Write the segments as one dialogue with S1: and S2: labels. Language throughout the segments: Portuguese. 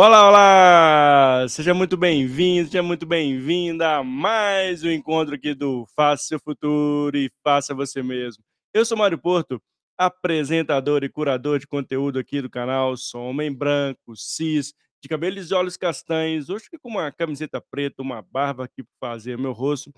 S1: Olá, olá! Seja muito bem-vindo, seja muito bem-vinda a mais um encontro aqui do Faça Seu Futuro e Faça Você Mesmo. Eu sou Mário Porto, apresentador e curador de conteúdo aqui do canal. Sou homem branco, cis, de cabelos e olhos castanhos. Hoje com uma camiseta preta, uma barba aqui para fazer meu rosto.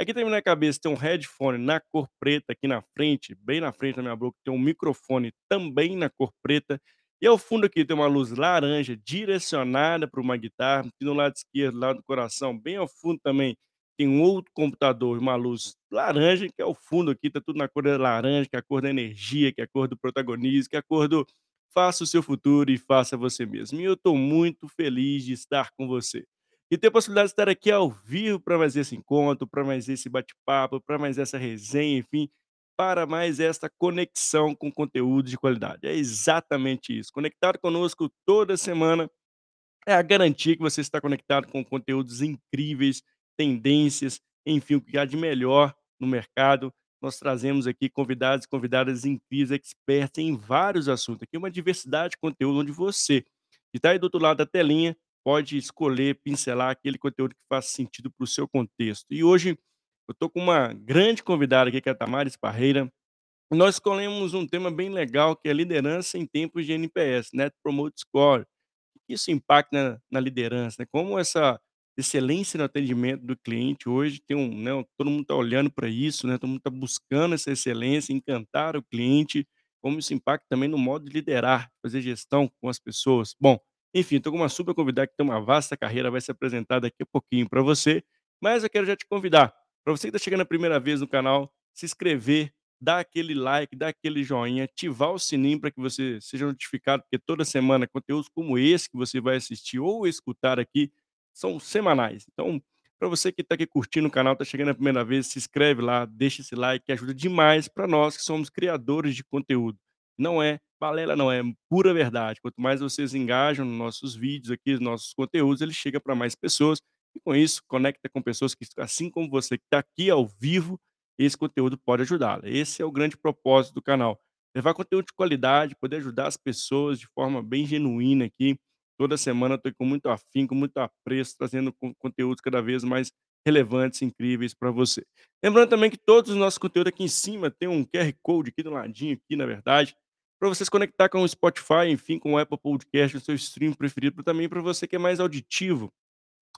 S1: Aqui tem na cabeça tem um headphone na cor preta aqui na frente, bem na frente da minha boca, tem um microfone também na cor preta e ao fundo aqui tem uma luz laranja direcionada para uma guitarra, e no lado esquerdo, lá do coração, bem ao fundo também, tem um outro computador, uma luz laranja, que é o fundo aqui, tá tudo na cor da laranja, que é a cor da energia, que é a cor do protagonismo, que é a cor do faça o seu futuro e faça você mesmo. E eu estou muito feliz de estar com você. E ter a possibilidade de estar aqui ao vivo para mais esse encontro, para mais esse bate-papo, para mais essa resenha, enfim, para mais esta conexão com conteúdo de qualidade. É exatamente isso. Conectar conosco toda semana é a garantia que você está conectado com conteúdos incríveis, tendências, enfim, o que há de melhor no mercado. Nós trazemos aqui convidados e convidadas incríveis, expertos em vários assuntos. Aqui uma diversidade de conteúdo onde você, que está aí do outro lado da telinha, pode escolher, pincelar aquele conteúdo que faz sentido para o seu contexto. E hoje eu estou com uma grande convidada aqui, que é a Tamares Parreira. Nós escolhemos um tema bem legal, que é liderança em tempos de NPS, Net Promote Score. O que isso impacta na, na liderança? Né? Como essa excelência no atendimento do cliente hoje tem um, né, todo mundo está olhando para isso, né? Todo mundo está buscando essa excelência, encantar o cliente, como isso impacta também no modo de liderar, fazer gestão com as pessoas. Bom, enfim, estou com uma super convidada que tem uma vasta carreira, vai se apresentar daqui a pouquinho para você, mas eu quero já te convidar, para você que está chegando a primeira vez no canal, se inscrever, dar aquele like, dar aquele joinha, ativar o sininho para que você seja notificado, porque toda semana conteúdos como esse que você vai assistir ou escutar aqui são semanais. Então, para você que está aqui curtindo o canal, está chegando a primeira vez, se inscreve lá, deixa esse like, que ajuda demais para nós que somos criadores de conteúdo. Não é balela, não, é pura verdade. Quanto mais vocês engajam nos nossos vídeos aqui, nos nossos conteúdos, ele chega para mais pessoas e com isso conecta com pessoas que, assim como você, que está aqui ao vivo, esse conteúdo pode ajudá-la. Esse é o grande propósito do canal. Levar conteúdo de qualidade, poder ajudar as pessoas de forma bem genuína aqui. Toda semana estou com muito afim, com muito apreço, trazendo conteúdos cada vez mais relevantes, incríveis para você. Lembrando também que todos os nossos conteúdos aqui em cima tem um QR Code aqui do ladinho, aqui na verdade, para você se conectar com o Spotify, enfim, com o Apple Podcast, o seu stream preferido, também para você que é mais auditivo,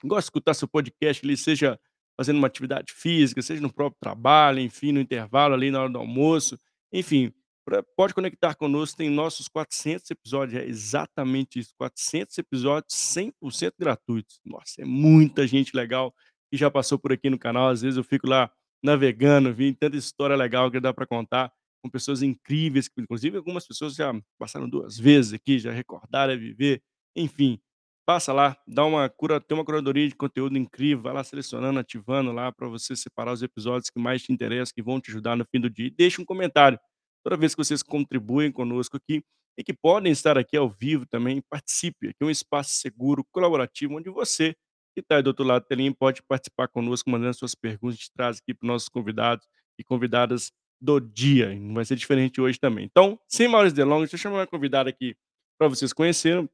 S1: gosta de escutar seu podcast ali, seja fazendo uma atividade física, seja no próprio trabalho, enfim, no intervalo ali na hora do almoço, enfim, pra, pode conectar conosco, tem nossos 400 episódios, é exatamente isso, 400 episódios 100% gratuitos. Nossa, é muita gente legal que já passou por aqui no canal, às vezes eu fico lá navegando, vi tanta história legal que dá para contar, com pessoas incríveis, inclusive algumas pessoas já passaram duas vezes aqui, já recordaram a viver, enfim, Passa lá, dá uma cura tem uma curadoria de conteúdo incrível, vai lá selecionando, ativando lá para você separar os episódios que mais te interessam, que vão te ajudar no fim do dia. E deixa um comentário. Toda vez que vocês contribuem conosco aqui e que podem estar aqui ao vivo também, participe. Aqui é um espaço seguro, colaborativo, onde você que está aí do outro lado da telinha pode participar conosco, mandando suas perguntas, gente traz aqui para os nossos convidados e convidadas do dia. Não vai ser diferente hoje também. Então, sem maiores delongas, deixa eu chamar uma convidada aqui para vocês conhecerem.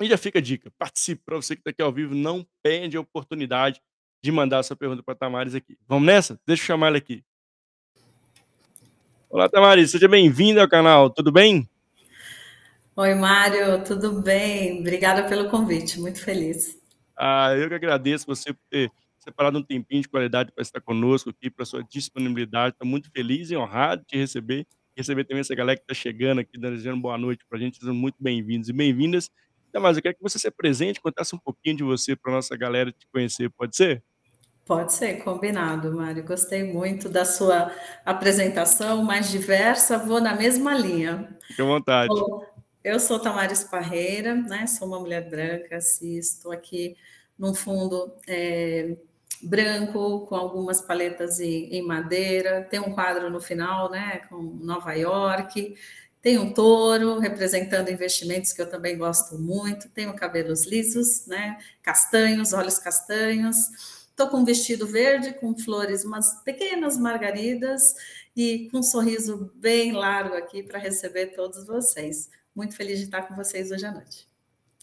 S1: E já fica a dica, participe, para você que está aqui ao vivo, não perde a oportunidade de mandar sua pergunta para a Tamares aqui. Vamos nessa? Deixa eu chamar ela aqui. Olá, Tamares, seja bem-vinda ao canal, tudo bem?
S2: Oi, Mário, tudo bem? Obrigada pelo convite, muito feliz.
S1: Ah, eu que agradeço você por ter separado um tempinho de qualidade para estar conosco aqui, para sua disponibilidade. Estou muito feliz e honrado de te receber, receber também essa galera que está chegando aqui, desejando boa noite para a gente. Sejam muito bem-vindos e bem-vindas. Ainda mais, eu quero que você se apresente, contasse um pouquinho de você para nossa galera te conhecer, pode ser?
S2: Pode ser, combinado, Mário. Gostei muito da sua apresentação, mais diversa, vou na mesma linha.
S1: Fique à vontade.
S2: Bom, eu sou Tamares Parreira, né? Sou uma mulher branca, estou aqui num fundo é, branco, com algumas paletas em, em, madeira, tem um quadro no final, né? Com Nova York, tem um touro representando investimentos que eu também gosto muito. Tenho cabelos lisos, né? Castanhos, olhos castanhos. Estou com um vestido verde com flores, umas pequenas margaridas e com um sorriso bem largo aqui para receber todos vocês. Muito feliz de estar com vocês hoje à noite.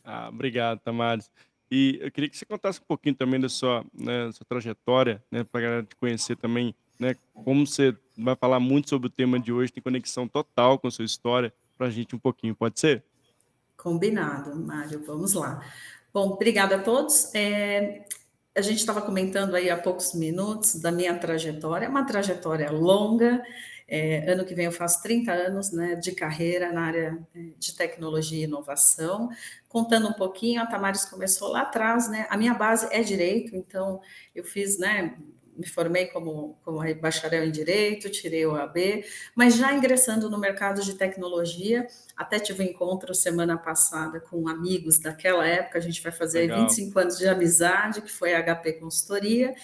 S1: Ah, obrigado, Tamares. E eu queria que você contasse um pouquinho também da sua, né, sua trajetória, né, para a galera te conhecer também, né, como você vai falar muito sobre o tema de hoje, tem conexão total com a sua história, para a gente um pouquinho, pode ser?
S2: Combinado, Mário, vamos lá. Bom, obrigada a todos. É, a gente estava comentando aí há poucos minutos da minha trajetória, uma trajetória longa. É, ano que vem eu faço 30 anos né, de carreira na área é, de tecnologia e inovação. Contando um pouquinho, a Tamares começou lá atrás, né? A minha base é direito, então eu fiz, né? Me formei como, como bacharel em Direito, tirei o AB, mas já ingressando no mercado de tecnologia, até tive um encontro semana passada com amigos daquela época, a gente vai fazer Legal. 25 anos de amizade, que foi a HP Consultoria,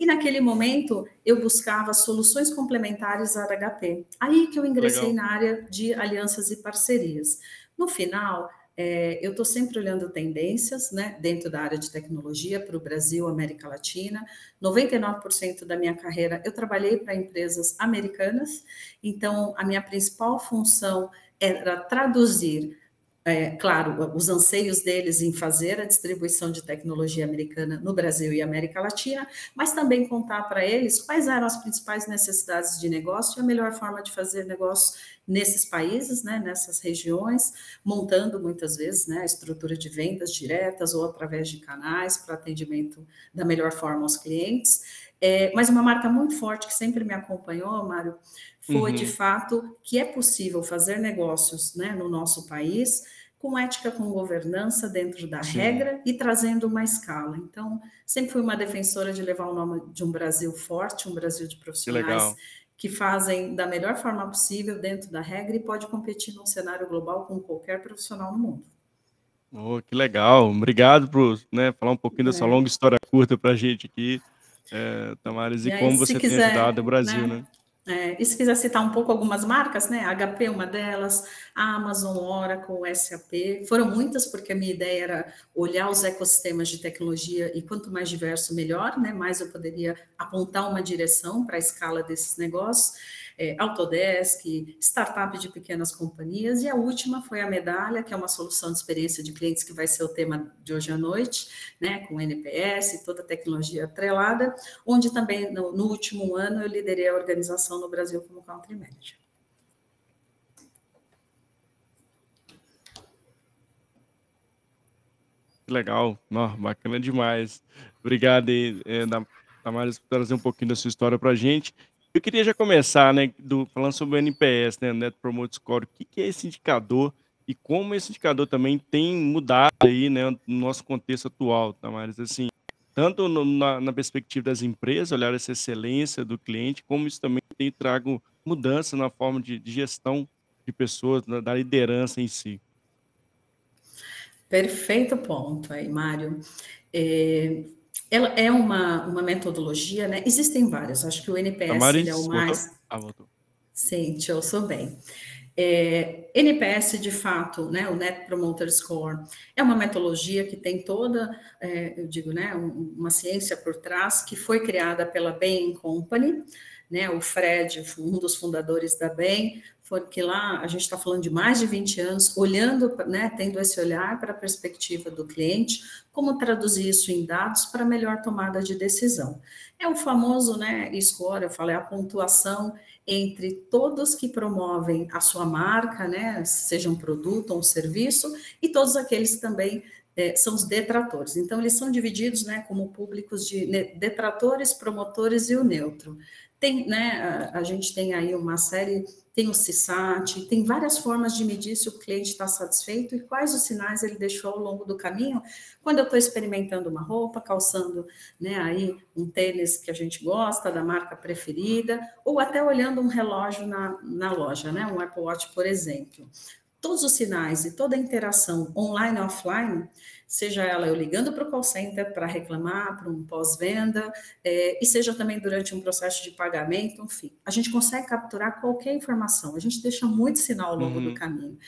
S2: e naquele momento eu buscava soluções complementares à HP. Aí que eu ingressei Legal. na área de alianças e parcerias. No final, é, eu estou sempre olhando tendências né, dentro da área de tecnologia para o Brasil, América Latina. 99% da minha carreira eu trabalhei para empresas americanas, então a minha principal função era traduzir é, claro, os anseios deles em fazer a distribuição de tecnologia americana no Brasil e América Latina, mas também contar para eles quais eram as principais necessidades de negócio e a melhor forma de fazer negócio nesses países, né, nessas regiões, montando muitas vezes né, a estrutura de vendas diretas ou através de canais para atendimento da melhor forma aos clientes. É, mas uma marca muito forte que sempre me acompanhou, Mário, foi uhum. de fato que é possível fazer negócios né, no nosso país com ética, com governança dentro da Sim. regra e trazendo uma escala. Então, sempre fui uma defensora de levar o nome de um Brasil forte, um Brasil de profissionais que, que fazem da melhor forma possível dentro da regra e pode competir num cenário global com qualquer profissional no mundo.
S1: Oh, que legal! Obrigado por né, falar um pouquinho dessa é. longa história curta para a gente aqui, é, Tamares, e, e aí, como você quiser, tem ajudado o Brasil, né? né?
S2: É, e se quiser citar um pouco algumas marcas, né? HP, uma delas, Amazon, Oracle, SAP. Foram muitas, porque a minha ideia era olhar os ecossistemas de tecnologia e quanto mais diverso, melhor, né? Mais eu poderia apontar uma direção para a escala desses negócios é, Autodesk, startup de pequenas companhias, e a última foi a Medalha, que é uma solução de experiência de clientes que vai ser o tema de hoje à noite, né, com NPS, toda a tecnologia atrelada, onde também no, no último ano eu liderei a organização no Brasil como Country Manager.
S1: Legal, Não, bacana demais. Obrigado aí, é, Damares, por trazer um pouquinho da sua história para a gente. Eu queria já começar, né, do, falando sobre o NPS, né, Net Promote Score. O que, que é esse indicador e como esse indicador também tem mudado aí, né, no nosso contexto atual, Tamares? Assim, tanto no, na, na, perspectiva das empresas, olhar essa excelência do cliente, como isso também tem trago mudança na forma de, de gestão de pessoas, da, da liderança em si.
S2: Perfeito ponto aí, Mário. É, ela é uma, uma metodologia, né? Existem várias, acho que o NPS é o mais. Ah, voltou. Sim, te ouço bem. É, NPS, de fato, né, o Net Promoter Score, é uma metodologia que tem toda, é, eu digo, né, uma ciência por trás, que foi criada pela Bain Company, né, o Fred, um dos fundadores da Bain, porque lá a gente está falando de mais de 20 anos, olhando, né, tendo esse olhar para a perspectiva do cliente, como traduzir isso em dados para melhor tomada de decisão. É o famoso, né, score, eu falei, a pontuação entre todos que promovem a sua marca, né, seja um produto ou um serviço, e todos aqueles também é, são os detratores. Então, eles são divididos né, como públicos de detratores, promotores e o neutro. Tem, né, a, a gente tem aí uma série tem o CISAT, tem várias formas de medir se o cliente está satisfeito e quais os sinais ele deixou ao longo do caminho. Quando eu estou experimentando uma roupa, calçando né, aí um tênis que a gente gosta, da marca preferida, ou até olhando um relógio na, na loja, né, um Apple Watch, por exemplo. Todos os sinais e toda a interação online e offline seja ela eu ligando para o call center para reclamar, para um pós-venda, é, e seja também durante um processo de pagamento, enfim. A gente consegue capturar qualquer informação, a gente deixa muito sinal ao longo uhum. do caminho.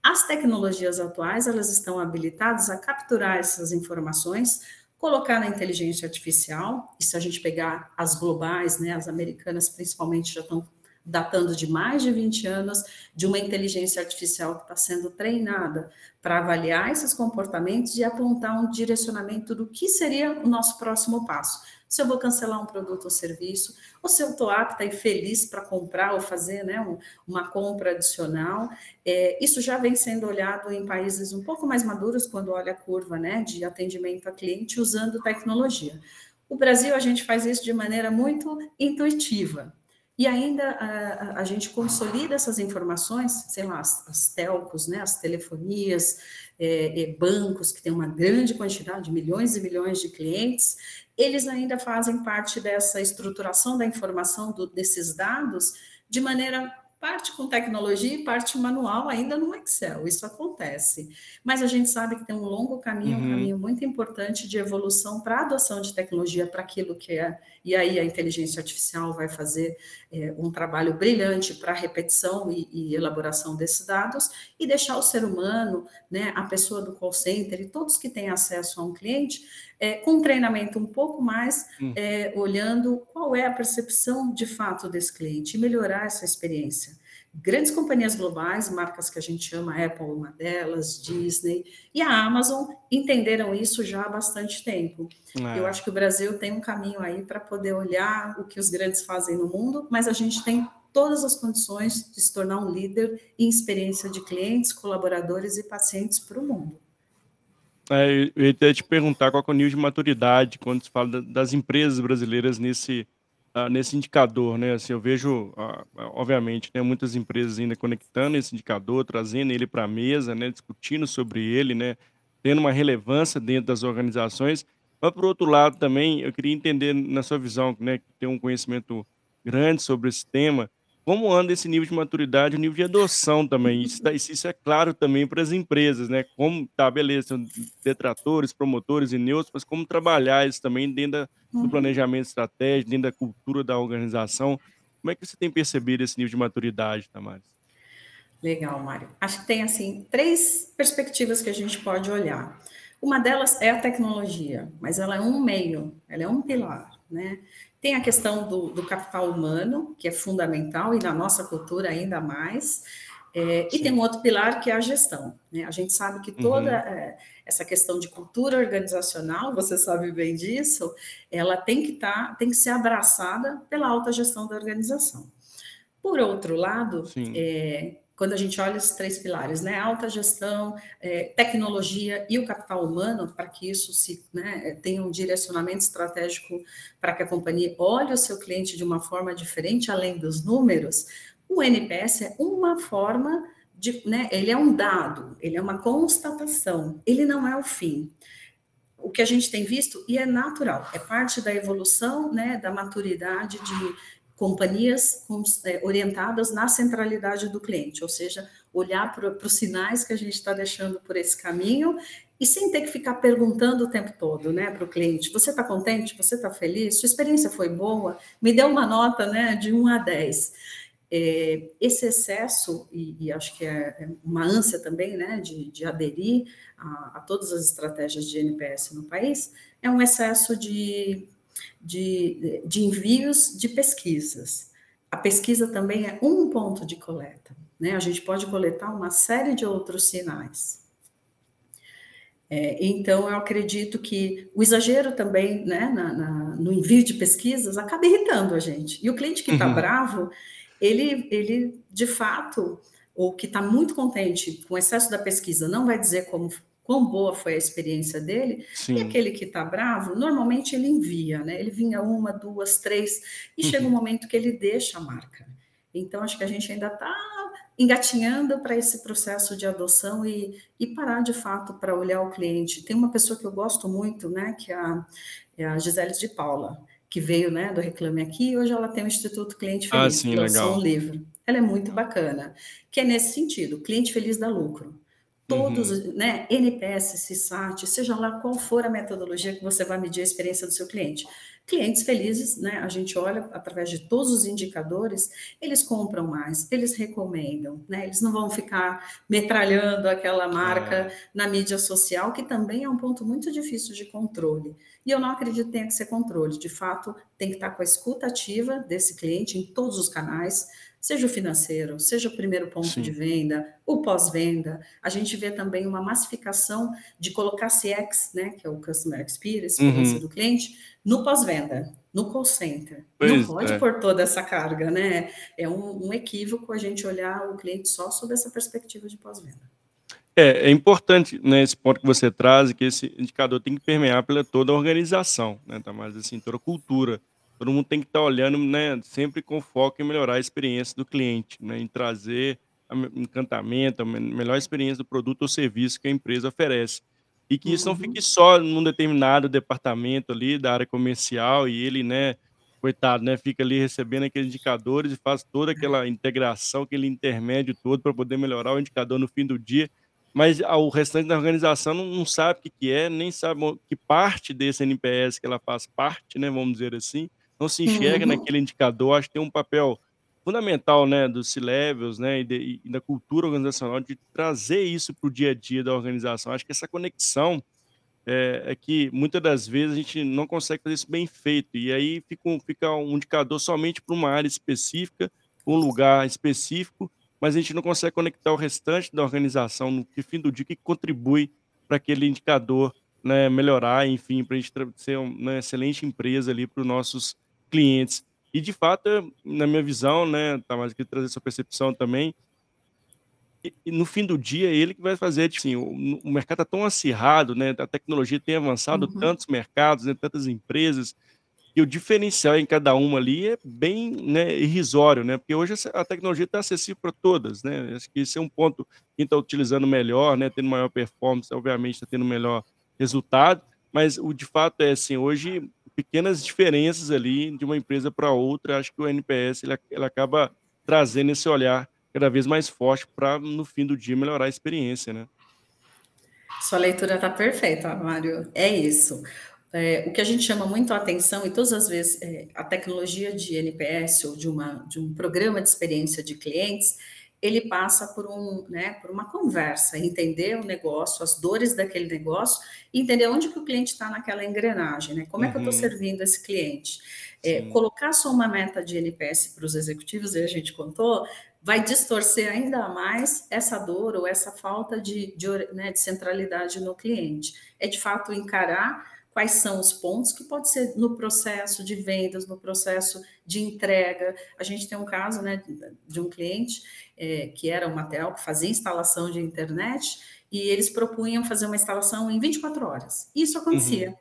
S2: As tecnologias atuais, elas estão habilitadas a capturar essas informações, colocar na inteligência artificial, e se a gente pegar as globais, né, as americanas principalmente já estão datando de mais de 20 anos, de uma inteligência artificial que está sendo treinada para avaliar esses comportamentos e apontar um direcionamento do que seria o nosso próximo passo. Se eu vou cancelar um produto ou serviço, ou se eu estou apta e feliz para comprar ou fazer né, um, uma compra adicional. É, isso já vem sendo olhado em países um pouco mais maduros, quando olha a curva né, de atendimento a cliente usando tecnologia. O Brasil, a gente faz isso de maneira muito intuitiva. E ainda a, a, gente consolida essas informações, sei lá, as, as telcos, né, as telefonias, é, é, bancos que têm uma grande quantidade, milhões e milhões de clientes, eles ainda fazem parte dessa estruturação da informação do, desses dados de maneira parte com tecnologia e parte manual ainda no Excel. Isso acontece. Mas a gente sabe que tem um longo caminho, uhum. um caminho muito importante de evolução para a adoção de tecnologia para aquilo que é. E aí a inteligência artificial vai fazer é, um trabalho brilhante para a repetição e, e, elaboração desses dados e deixar o ser humano, né, a pessoa do call center e todos que têm acesso a um cliente é, com um treinamento um pouco mais, hum. é, olhando qual é a percepção de fato desse cliente e melhorar essa experiência. Grandes companhias globais, marcas que a gente ama, Apple uma delas, Disney e a Amazon entenderam isso já há bastante tempo. É. Eu acho que o Brasil tem um caminho aí para poder olhar o que os grandes fazem no mundo, mas a gente tem todas as condições de se tornar um líder em experiência de clientes, colaboradores e pacientes para o mundo.
S1: É, eu ia te perguntar qual é o nível de maturidade quando se fala das empresas brasileiras nesse, uh, nesse indicador, né? Assim, eu vejo, uh, obviamente, né, muitas empresas ainda conectando esse indicador, trazendo ele para a mesa, né, discutindo sobre ele, né, tendo uma relevância dentro das organizações. Mas, por outro lado, também, eu queria entender, na sua visão, né, que tem um conhecimento grande sobre esse tema, como anda esse nível de maturidade, o nível de adoção também? Isso, isso é claro também para as empresas, né? Como, tá, beleza, são detratores, promotores e neutros, mas como trabalhar isso também dentro do uhum. planejamento estratégico, dentro da cultura da organização. Como é que você tem percebido esse nível de maturidade, Tamares?
S2: Legal, Mário. Acho que tem, assim, três perspectivas que a gente pode olhar. Uma delas é a tecnologia, mas ela é um meio, ela é um pilar, né? Tem a questão do, do capital humano, que é fundamental, e na nossa cultura ainda mais. É, e tem um outro pilar que é a gestão. Né? A gente sabe que toda uhum. é, essa questão de cultura organizacional, você sabe bem disso, ela tem que estar, tá, tem que ser abraçada pela alta gestão da organização. Por outro lado, é, quando a gente olha esses três pilares, né, alta gestão, é, tecnologia e o capital humano, para que isso se né, tenha um direcionamento estratégico para que a companhia olhe o seu cliente de uma forma diferente, além dos números, o NPS é uma forma de, né, ele é um dado, ele é uma constatação, ele não é o fim. O que a gente tem visto, e é natural, é parte da evolução, né, da maturidade de companhias é, orientadas na centralidade do cliente, ou seja, olhar para os sinais que a gente está deixando por esse caminho e sem ter que ficar perguntando o tempo todo, né, para o cliente, você está contente, você está feliz, sua experiência foi boa, me dê uma nota, né, de 1 a 10. É, esse excesso, e, e, acho que é, é uma ânsia também, né, de, de aderir a, a todas as estratégias de NPS no país, é um excesso de de, de envios de pesquisas. A pesquisa também é um ponto de coleta. Né? A gente pode coletar uma série de outros sinais. É, então, eu acredito que o exagero também né, na, na, no envio de pesquisas acaba irritando a gente. E o cliente que está uhum. bravo, ele, ele, de fato, ou que está muito contente com o excesso da pesquisa, não vai dizer como quão boa foi a experiência dele. Sim. E aquele que está bravo, normalmente ele envia, né? Ele vinha uma, duas, três, e uhum. chega um momento que ele deixa a marca. Então, acho que a gente ainda está engatinhando para esse processo de adoção e, e parar de fato para olhar o cliente. Tem uma pessoa que eu gosto muito, né, que é a, é a Gisele de Paula, que veio né, do Reclame Aqui, e hoje ela tem o Instituto Cliente ah, Feliz, ah, sim, que lançou um livro. Ela é muito bacana, que é nesse sentido, cliente feliz dá lucro todos, uhum. né, NPS, CSAT, seja lá qual for a metodologia que você vai medir a experiência do seu cliente. Clientes felizes, né, a gente olha através de todos os indicadores, eles compram mais, eles recomendam, né, eles não vão ficar metralhando aquela marca é. na mídia social, que também é um ponto muito difícil de controle. E eu não acredito que tenha que ser controle, de fato, tem que estar com a escuta ativa desse cliente em todos os canais, seja o financeiro, seja o primeiro ponto Sim. de venda, o pós-venda. A gente vê também uma massificação de colocar CX, né, que é o Customer Experience, experiência uhum. do cliente, no pós-venda, no call center. Pois Não pode é. pôr toda essa carga, né? É um, um equívoco a gente olhar o cliente só sob essa perspectiva de pós-venda.
S1: É, é importante, né, esse ponto que você traz, que esse indicador tem que permear pela toda a organização, né, tá? Mas assim, toda a cultura. Todo mundo tem que estar tá olhando, né, sempre com foco em melhorar a experiência do cliente, né, em trazer encantamento, a melhor experiência do produto ou serviço que a empresa oferece. E que isso não fique uhum. só num determinado departamento ali da área comercial e ele, né, coitado, né, fica ali recebendo aqueles indicadores e faz toda aquela integração, aquele intermédio todo para poder melhorar o indicador no fim do dia, mas o restante da organização não, não sabe o que, que é, nem sabe que parte desse NPS que ela faz parte, né, vamos dizer assim, não se enxerga uhum. naquele indicador, acho que tem um papel fundamental, né, dos C-levels, né, e, de, e, da cultura organizacional de trazer isso para o dia a dia da organização. Acho que essa conexão é, é, que muitas das vezes a gente não consegue fazer isso bem feito e aí fica um, fica um indicador somente para uma área específica, um lugar específico, mas a gente não consegue conectar o restante da organização no fim do dia que contribui para aquele indicador né, melhorar, enfim, para a gente ser uma excelente empresa ali para os nossos clientes. E de fato, na minha visão, né, tá mais aqui trazer sua percepção também, e, no fim do dia ele que vai fazer, tipo assim, o, o mercado está tão acirrado, né, a tecnologia tem avançado uhum. tantos mercados, né, tantas empresas, e o diferencial em cada uma ali é bem né, irrisório, né? Porque hoje a tecnologia está acessível para todas, né? Acho que esse é um ponto quem está utilizando melhor, né? Tendo maior performance, obviamente está tendo melhor resultado, mas o de fato é assim, hoje pequenas diferenças ali de uma empresa para outra, acho que o NPS ele, ele acaba trazendo esse olhar cada vez mais forte para, no fim do dia, melhorar a experiência, né?
S2: Sua leitura está perfeita, Mário. É isso. É, o que a gente chama muito a atenção, e todas as vezes é, a tecnologia de NPS ou de, uma, de um programa de experiência de clientes, ele passa por, um, né, por uma conversa, entender o negócio, as dores daquele negócio, entender onde que o cliente está naquela engrenagem, né? Como uhum. é que eu estou uhum. servindo esse cliente? É, colocar só uma meta de NPS para os executivos, e a gente contou, vai distorcer ainda mais essa dor ou essa falta de, de, né, de centralidade no cliente. É de fato encarar quais são os pontos que pode ser no processo de vendas, no processo de entrega. A gente tem um caso né, de um cliente é, que era uma TEL que fazia instalação de internet e eles propunham fazer uma instalação em 24 horas. Isso acontecia. Uhum.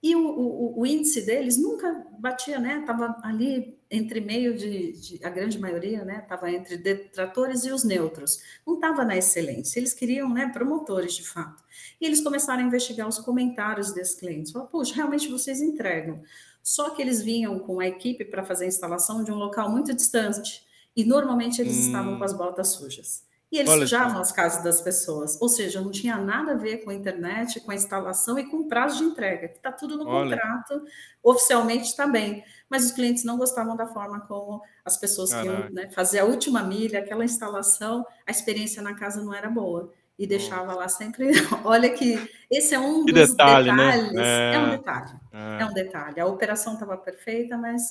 S2: E o, o, o, índice deles nunca batia, né? Estava ali entre meio de, de, a grande maioria, né? Estava entre detratores e os neutros. Não estava na excelência. Eles queriam, né? Promotores de fato. E eles começaram a investigar os comentários desses clientes. Falaram, puxa, realmente vocês entregam. Só que eles vinham com a equipe para fazer a instalação de um local muito distante. E normalmente eles hum. estavam com as botas sujas. E eles Olha sujavam as casas das pessoas. Ou seja, não tinha nada a ver com a internet, com a instalação e com o prazo de entrega, que está tudo no Olha. contrato, oficialmente está bem. Mas os clientes não gostavam da forma como as pessoas que iam né, fazer a última milha, aquela instalação, a experiência na casa não era boa. E deixava lá sempre. Olha que esse é um que dos detalhe, né? detalhes. Né? É... é... um detalhe. É. é. um detalhe. A operação estava perfeita, mas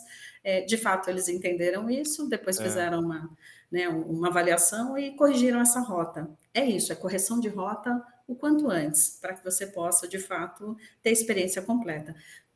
S2: é, de fato eles entenderam isso, depois é. fizeram uma né, uma avaliação e corrigiram essa rota. É isso, é correção de rota o quanto antes, para que você possa, de fato, ter a experiência completa.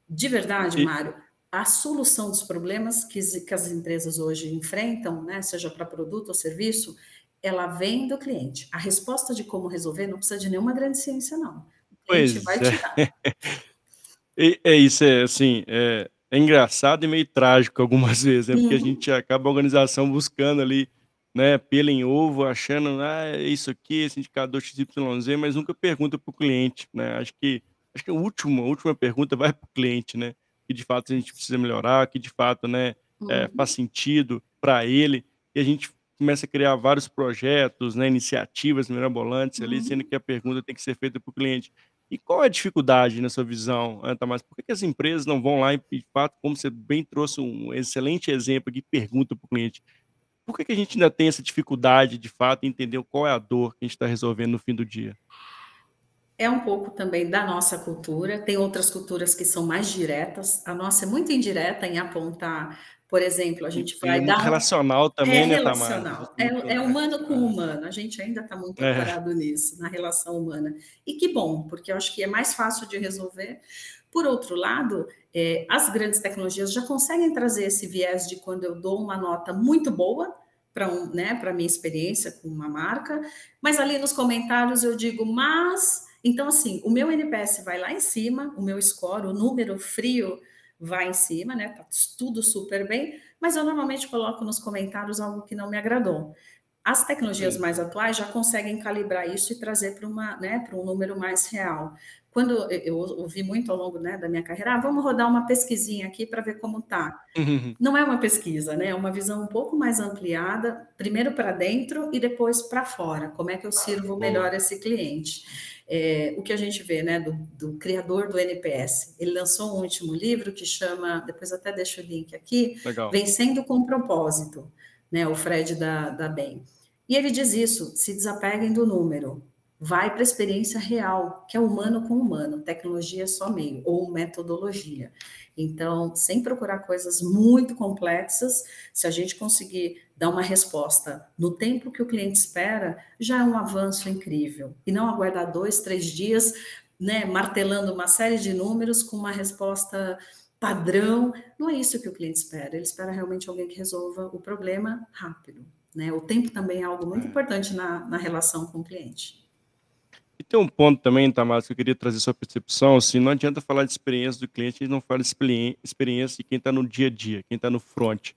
S2: De verdade, e... Mário, a solução dos problemas que, que as empresas hoje enfrentam, né, seja para produto ou serviço, ela vem do cliente. A resposta de como resolver não precisa de nenhuma grande ciência, não.
S1: O cliente pois vai te dar. É. é isso, é assim, é, é, engraçado e meio trágico algumas vezes, né? Porque a gente acaba a organização buscando ali né, pelo em ovo, achando, ah, é isso aqui, esse indicador XYZ, mas nunca pergunta para o cliente, né? Acho que, acho que a última, a última pergunta vai para o cliente, né? Que de fato a gente precisa melhorar, que de fato, né, é, uhum. faz sentido para ele, e a gente começa a criar vários projetos, né, iniciativas mirabolantes ali, sendo uhum. que a pergunta tem que ser feita para o cliente. E qual é a dificuldade na sua visão, Tamás? Por que, que as empresas não vão lá e, de fato, como você bem trouxe um excelente exemplo aqui, pergunta para o cliente, por que, que a gente ainda tem essa dificuldade, de fato, em entender qual é a dor que a gente está resolvendo no fim do dia?
S2: É um pouco também da nossa cultura. Tem outras culturas que são mais diretas. A nossa é muito indireta em apontar Por exemplo, a gente
S1: e é
S2: vai dar
S1: relacional
S2: é
S1: também, né, Tamara?
S2: relacional,
S1: Muito
S2: é é
S1: é,
S2: humano com
S1: é.
S2: humano, a gente ainda está muito
S1: É.
S2: ancorado nisso, na relação humana. E que bom, porque eu acho que é mais fácil de resolver. Por outro lado, eh, as grandes tecnologias já conseguem trazer esse viés de quando eu dou uma nota muito boa para um né, para minha experiência com uma marca, mas ali nos comentários eu digo: "Mas" então assim, o meu NPS vai lá em cima, o meu score, o número frio vai em cima, né, tá tudo super bem, mas eu normalmente coloco nos comentários algo que não me agradou. As tecnologias
S1: Sim.
S2: mais atuais já conseguem calibrar isso e trazer para uma né, para um número mais real. Quando eu ouvi muito ao longo, né, da minha carreira: "Ah, vamos rodar uma pesquisinha aqui para ver como tá". Não é uma pesquisa, né, é uma visão um pouco mais ampliada, primeiro para dentro e depois para fora, como é que eu sirvo melhor esse cliente. Eh, o que a gente vê, né, do do criador do NPS, ele lançou um último livro que chama depois até deixo o link aqui,
S1: Legal.
S2: Vencendo com Propósito, né, o Fred da da Bain. E ele diz isso: "Se desapeguem do número, vai para a experiência real, que é humano com humano, tecnologia é só meio, ou metodologia". Então, sem procurar coisas muito complexas, se a gente conseguir dar uma resposta no tempo que o cliente espera, já é um avanço incrível. E não aguardar 2, 3 dias, né, martelando uma série de números com uma resposta padrão, não é isso que o cliente espera, ele espera realmente alguém que resolva o problema rápido, né. O tempo também é algo muito
S1: É.
S2: importante na na relação com o cliente.
S1: Tem um ponto também, Tamara, que eu queria trazer sua percepção, assim, não adianta falar de experiência do cliente e não fala de experiência de quem está no dia a dia, quem está no front.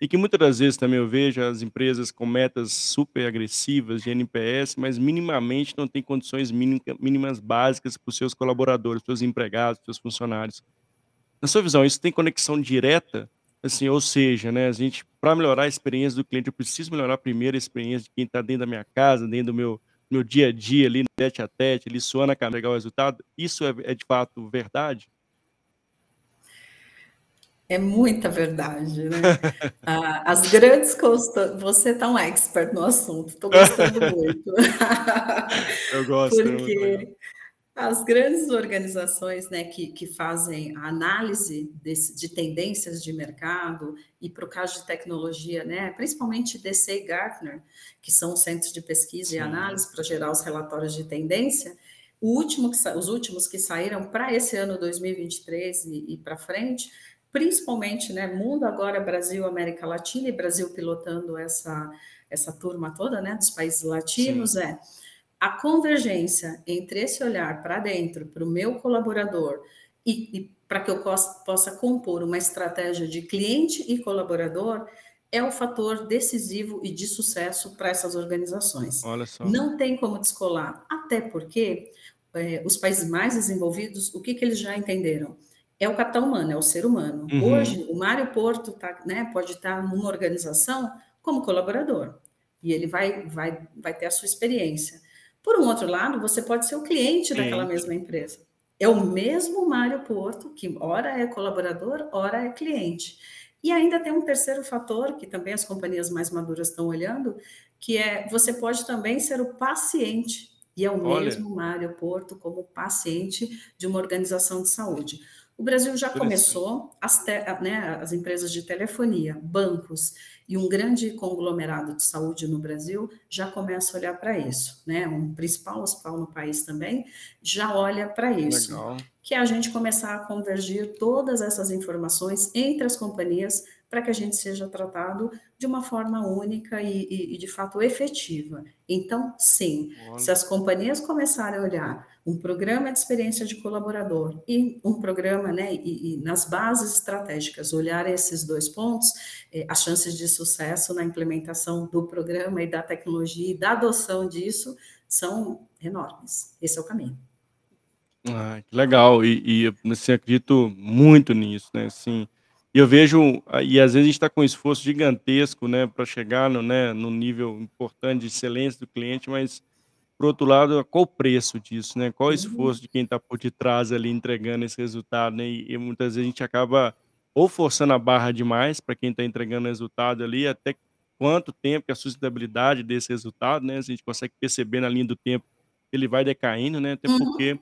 S1: E que muitas das vezes também eu vejo as empresas com metas super agressivas de NPS, mas minimamente não tem condições mínimas básicas para os seus colaboradores, para os seus empregados, para os seus funcionários. Na sua visão, isso tem conexão direta? Assim, ou seja, né, a gente para melhorar a experiência do cliente, eu preciso melhorar primeiro a experiência de quem está dentro da minha casa, dentro do meu meu dia a dia ali, tete a tete, ali suando a camisa, pegar o resultado? Isso é é de fato verdade?
S2: É muita verdade, né. A as grandes consta você tá um expert no assunto, tô gostando muito.
S1: Eu gosto, é muito.
S2: Porque as grandes organizações, né, que que fazem a análise desse de tendências de mercado, e para o caso de tecnologia, né, principalmente DC e Gartner, que são os centros de pesquisa e
S1: Sim.
S2: análise para gerar os relatórios de tendência, o último que os últimos que saíram para esse ano 2023 e e para frente, principalmente, né, mundo agora Brasil, América Latina e Brasil pilotando essa essa turma toda, né, dos países
S1: Sim.
S2: latinos, é: a convergência entre esse olhar para dentro, para o meu colaborador, e e para que eu possa possa compor uma estratégia de cliente e colaborador, é o fator decisivo e de sucesso para essas organizações.
S1: Olha só.
S2: Não tem como descolar, até porque, eh, os países mais desenvolvidos, o que que eles já entenderam? É o capital humano, é o ser humano.
S1: Uhum.
S2: Hoje, o Mário Porto tá, né, pode estar numa organização como colaborador, e ele vai vai vai ter a sua experiência. Por um outro lado, você pode ser o cliente daquela mesma empresa. É o mesmo Mário Porto, que ora é colaborador, ora é cliente. E ainda tem um terceiro fator, que também as companhias mais maduras estão olhando, que é, você pode também ser o paciente, e é o
S1: Olha.
S2: mesmo Mário Porto como paciente de uma organização de saúde. O Brasil já começou, as te né, as empresas de telefonia, bancos e um grande conglomerado de saúde no Brasil, já começa a olhar para isso, né, um principal hospital no país também, já olha para isso.
S1: Legal.
S2: Que é a gente começar a convergir todas essas informações entre as companhias, para que a gente seja tratado de uma forma única e e e de fato efetiva. Então, sim, se
S1: Olha.
S2: as companhias começarem a olhar um programa de experiência de colaborador e um programa, né, e e nas bases estratégicas olharem esses 2 pontos, eh, as chances de sucesso na implementação do programa e da tecnologia e da adoção disso, são enormes. Esse é o caminho.
S1: Ah, que legal. E e eu, assim, acredito muito nisso, né, assim. E eu vejo ah, e às vezes a gente está com um esforço gigantesco, né, para chegar no, né, no nível importante de excelência do cliente, mas, por outro lado, qual o preço disso, né? Qual o
S2: Uhum.
S1: esforço de quem está por detrás ali entregando esse resultado, né? E e muitas vezes a gente acaba ou forçando a barra demais para quem está entregando resultado ali, até quanto tempo que a sustentabilidade desse resultado, né, a gente consegue perceber na linha do tempo, ele vai decaindo, né, até porque,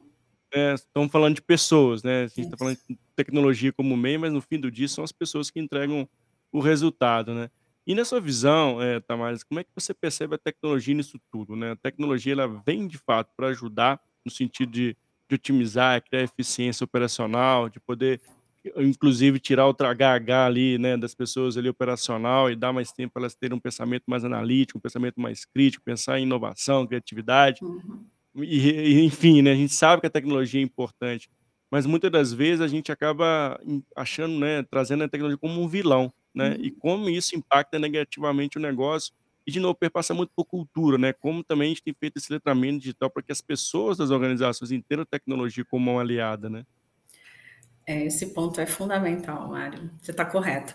S1: Eh, estamos falando de pessoas, né, a gente está falando de tecnologia como meio, mas no fim do dia são as pessoas que entregam o resultado, né. E na sua visão, eh, Tamares, como é que você percebe a tecnologia nisso tudo, né? A tecnologia ela vem de fato para ajudar, no sentido de de otimizar, criar eficiência operacional, de poder, inclusive tirar o THH ali, né, das pessoas ali operacional e dar mais tempo para elas terem um pensamento mais analítico, um pensamento mais crítico, pensar em inovação, criatividade.
S2: Uhum.
S1: E e enfim, né, a gente sabe que a tecnologia é importante, mas muitas das vezes a gente acaba achando, né, trazendo a tecnologia como um vilão, né, e
S2: Uhum.
S1: como isso impacta negativamente o negócio. E de novo, perpassa muito por cultura, né, como também a gente tem feito esse letramento digital para que as pessoas das organizações entendam a tecnologia como uma aliada, né.
S2: É, esse ponto é fundamental, Mário, você está correto.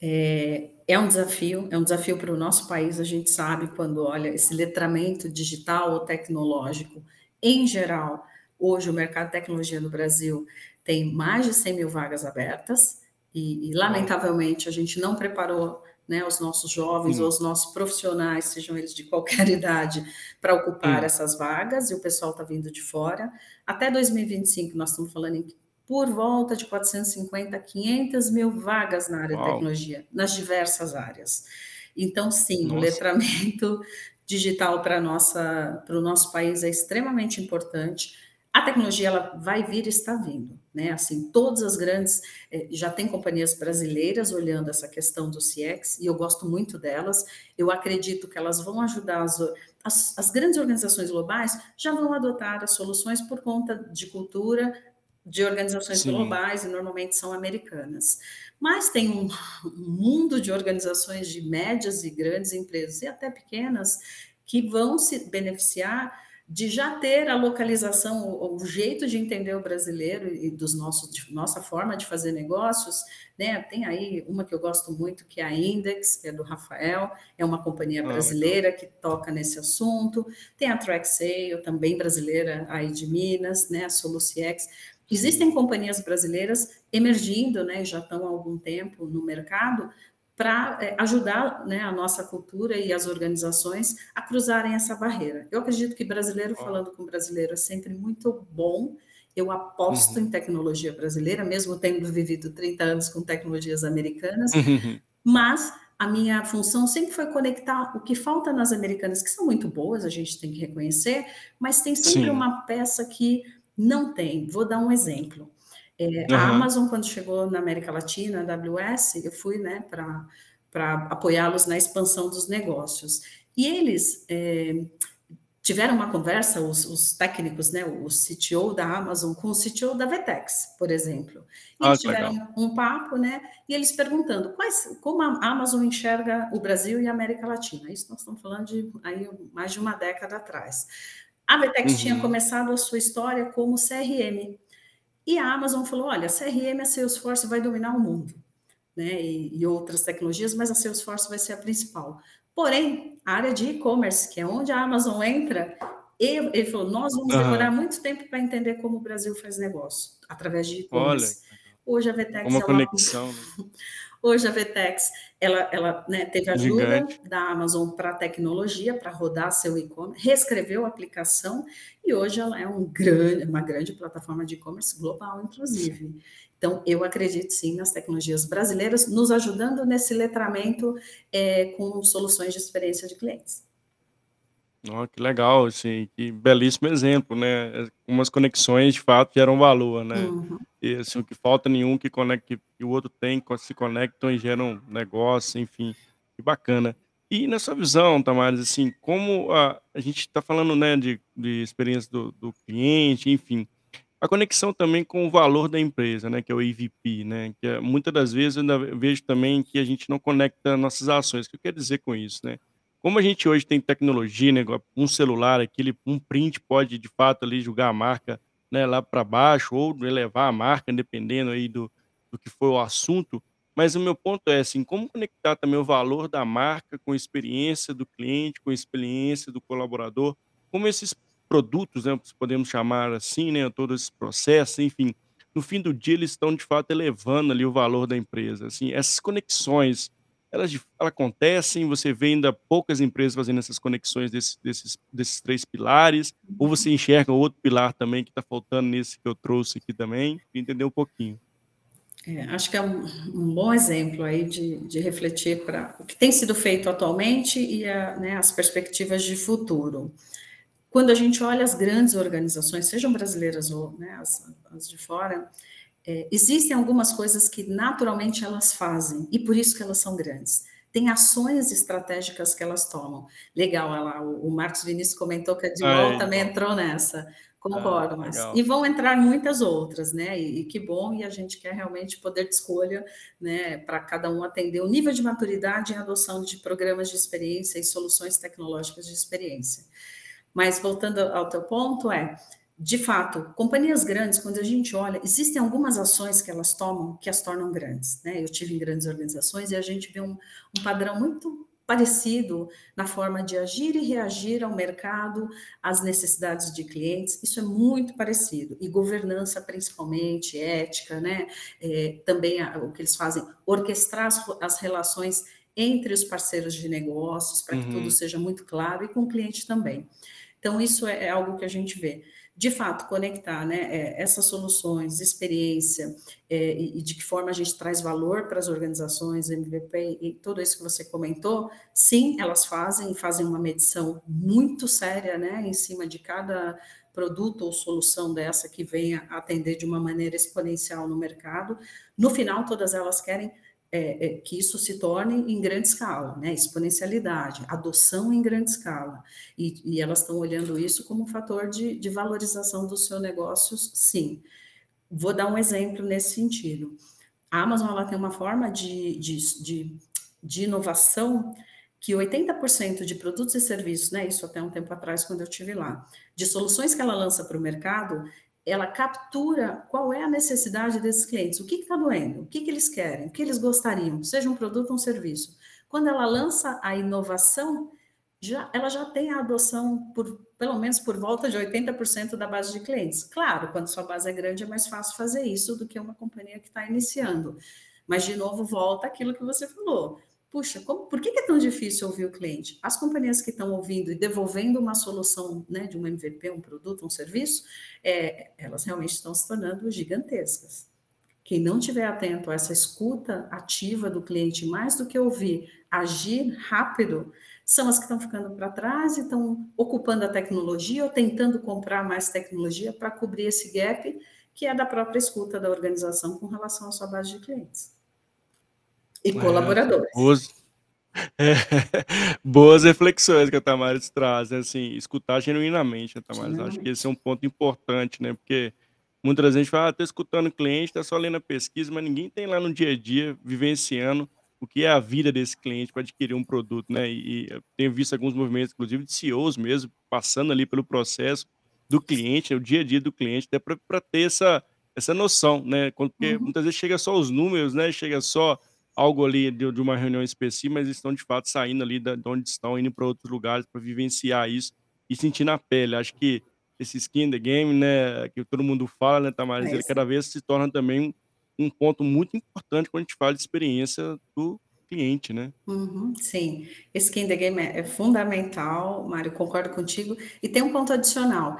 S2: Eh, é um desafio, é um desafio para o nosso país, a gente sabe quando olha esse letramento digital ou tecnológico, em geral, hoje o mercado de tecnologia no Brasil tem mais de 100.000 vagas abertas, e e lamentavelmente a gente não preparou, né, os nossos jovens ou
S1: Hum.
S2: os nossos profissionais, sejam eles de qualquer idade, para ocupar
S1: Hum.
S2: essas vagas, e o pessoal está vindo de fora. Até 2025 nós estamos falando em por volta de 450, 500.000 vagas na área de
S1: Uau.
S2: tecnologia, nas diversas áreas. Então sim, o
S1: Nossa.
S2: letramento digital para o nosso país é extremamente importante. A tecnologia ela vai vir e está vindo, né, assim, todas as grandes eh, já tem companhias brasileiras olhando essa questão do CX, e eu gosto muito delas, eu acredito que elas vão ajudar as o as as grandes organizações globais já vão adotar as soluções por conta de cultura, de organizações
S1: Sim.
S2: globais e normalmente são americanas. Mas tem um um mundo de organizações de médias e grandes empresas, e até pequenas, que vão se beneficiar de já ter a localização, o o jeito de entender o brasileiro e dos nossos de nossa forma de fazer negócios, né, tem aí uma que eu gosto muito que é a Index, que é do Rafael, é uma companhia
S1: Ah,
S2: brasileira que toca nesse assunto, tem a TrackSale, também brasileira, aí de Minas, né, a Solucx. Existem companhias brasileiras emergindo, né, já estão há algum tempo no mercado, pra, eh, ajudar, né, a nossa cultura e as organizações a cruzarem essa barreira. Eu acredito que brasileiro falando com brasileiro é sempre muito bom, eu aposto em
S1: Uhum.
S2: tecnologia brasileira, mesmo tendo vivido 30 anos com tecnologias americanas, mas a minha função sempre foi conectar o que falta nas americanas, que são muito boas, a gente tem que reconhecer, mas tem sempre
S1: Sim.
S2: uma peça que não tem. Vou dar um exemplo, eh, a
S1: Aham.
S2: Amazon quando chegou na América Latina, a AWS, eu fui, né, pra apoiá-los na expansão dos negócios. E eles, eh, tiveram uma conversa, os os técnicos, né, o CTO da Amazon com o CTO da VTEX, por exemplo. E
S1: Ah,
S2: eles
S1: legal.
S2: tiveram um papo, né, e eles perguntando quais como a Amazon enxerga o Brasil e a América Latina, isso nós estamos falando de aí mais de uma década atrás. A tinha
S1: Uhum.
S2: começado a sua história como CRM, e a Amazon falou: "Olha, CRM, a Salesforce vai dominar o mundo", né, e e outras tecnologias, mas a Salesforce vai ser a principal. Porém, a área de e-commerce, que é onde a Amazon entra, ele ele falou: "Nós vamos demorar
S1: Aham.
S2: muito tempo para entender como o Brasil faz negócio, através de
S1: Olha,
S2: e-commerce".
S1: legal.
S2: Hoje a
S1: uma
S2: é uma
S1: conexão, né.
S2: hoje a VTEX ela ela, né, teve ajuda
S1: Gigante.
S2: da Amazon pra tecnologia, para rodar seu e-commerce, reescreveu a aplicação, e hoje ela é um gran uma grande plataforma de e-commerce global, inclusive. Então eu acredito sim nas tecnologias brasileiras, nos ajudando nesse letramento, eh, com soluções de experiência de clientes.
S1: Ó, que legal, assim, que belíssimo exemplo, né, umas conexões de fato geram valor, né.
S2: Uhum.
S1: E assim, o que falta nenhum que conecte que o outro tem, se conectam e geram negócio, enfim, que bacana. E na sua visão, Tamares, assim, como a a gente está falando, né, de de experiência do do cliente, enfim, a conexão também com o valor da empresa, né, que é o EVP, né, que é muita das vezes eu vejo também que a gente não conecta nossas ações. O que eu quero dizer com isso, né, como a gente hoje tem tecnologia, né, um celular, aquele um print pode de fato ali jogar a marca, né, lá pra baixo ou elevar a marca, dependendo aí do do que for o assunto, mas o meu ponto é assim, como conectar também o valor da marca com a experiência do cliente, com a experiência do colaborador, como esses produtos, né, podemos chamar assim, né, todo esse processo, enfim, no fim do dia eles estão de fato elevando ali o valor da empresa, assim, essas conexões, elas de ela acontecem, você vê ainda poucas empresas fazendo essas conexões desses desses desses 3 pilares, ou você
S2: Uhum.
S1: enxerga outro pilar também que está faltando nesse que eu trouxe aqui também? Entender um pouquinho.
S2: É, acho que é um, um, bom exemplo aí de, de refletir para o que tem sido feito atualmente e a, né, as perspectivas de futuro. Quando a gente olha as grandes organizações, sejam brasileiras ou né, as, as, de fora, é, existem algumas coisas que naturalmente elas fazem e por isso que elas são grandes. Tem ações estratégicas que elas tomam. Legal, lá, o, o Marcos Vinícius comentou que a Dilol também entrou nessa. Concordo, ah, mas. E vão entrar muitas outras, né? E, e, que bom, e a gente quer realmente poder de escolha, né, para cada um atender o nível de maturidade em adoção de programas de experiência e soluções tecnológicas de experiência. Mas voltando ao teu ponto, é. De fato, companhias grandes, quando a gente olha, existem algumas ações que elas tomam que as tornam grandes. Né? Eu tive em grandes organizações e a gente vê um, um padrão muito parecido na forma de agir e reagir ao mercado, às necessidades de clientes, isso é muito parecido. E governança, principalmente, ética, né? É, também a, o que eles fazem, orquestrar as, as, relações entre os parceiros de negócios, para que uhum. tudo seja muito claro, e com o cliente também. Então, isso é, é algo que a gente vê de fato, conectar né, é, essas soluções, experiência, é, e, de que forma a gente traz valor para as organizações, MVP e tudo isso que você comentou, sim, elas fazem, fazem uma medição muito séria né, em cima de cada produto ou solução dessa que venha atender de uma maneira exponencial no mercado. No final, todas elas querem é, é, que isso se torne em grande escala, né? exponencialidade, adoção em grande escala. E, e elas estão olhando isso como um fator de, de valorização dos seus negócios, sim. Vou dar um exemplo nesse sentido. A Amazon ela tem uma forma de, de, de, de inovação que 80% de produtos e serviços, né, isso até um tempo atrás, quando eu estive lá, de soluções que ela lança para o mercado, ela captura qual é a necessidade desses clientes, o que está doendo, o que, que eles querem, o que eles gostariam, seja um produto ou um serviço. Quando ela lança a inovação, já, ela já tem a adoção por pelo menos por volta de 80% da base de clientes. Claro, quando sua base é grande é mais fácil fazer isso do que uma companhia que está iniciando. Mas, de novo, volta aquilo que você falou puxa, como, por que é tão difícil ouvir o cliente? As companhias que estão ouvindo e devolvendo uma solução né, de um MVP, um produto, um serviço, é, elas realmente estão se tornando gigantescas. Quem não estiver atento a essa escuta ativa do cliente, mais do que ouvir, agir rápido, são as que estão ficando para trás e estão ocupando a tecnologia ou tentando comprar mais tecnologia para cobrir esse gap que é da própria escuta da organização com relação à sua base de clientes. E é, colaboradores.
S1: Boas, é, boas reflexões que a Tamares traz, né? assim, escutar genuinamente, a Tamares. Acho que esse é um ponto importante, né? Porque muitas vezes a gente fala, ah, tô escutando o cliente, tá só lendo a pesquisa, mas ninguém tem lá no dia a dia, vivenciando o que é a vida desse cliente para adquirir um produto, né? E, e eu tenho visto alguns movimentos, inclusive de CEOs mesmo, passando ali pelo processo do cliente, o dia a dia do cliente, até para ter essa, essa noção, né? Porque uhum. muitas vezes chega só os números, né? Chega só algo ali de, de, uma reunião específica, mas estão de fato saindo ali de onde estão, indo para outros lugares para vivenciar isso e sentir na pele. Acho que esse skin the game, né, que todo mundo fala, né, Tamaris, é ele cada vez se torna também um, um ponto muito importante quando a gente fala de experiência do cliente, né?
S2: Uhum, sim, skin the game é, é fundamental, Mário, concordo contigo. E tem um ponto adicional: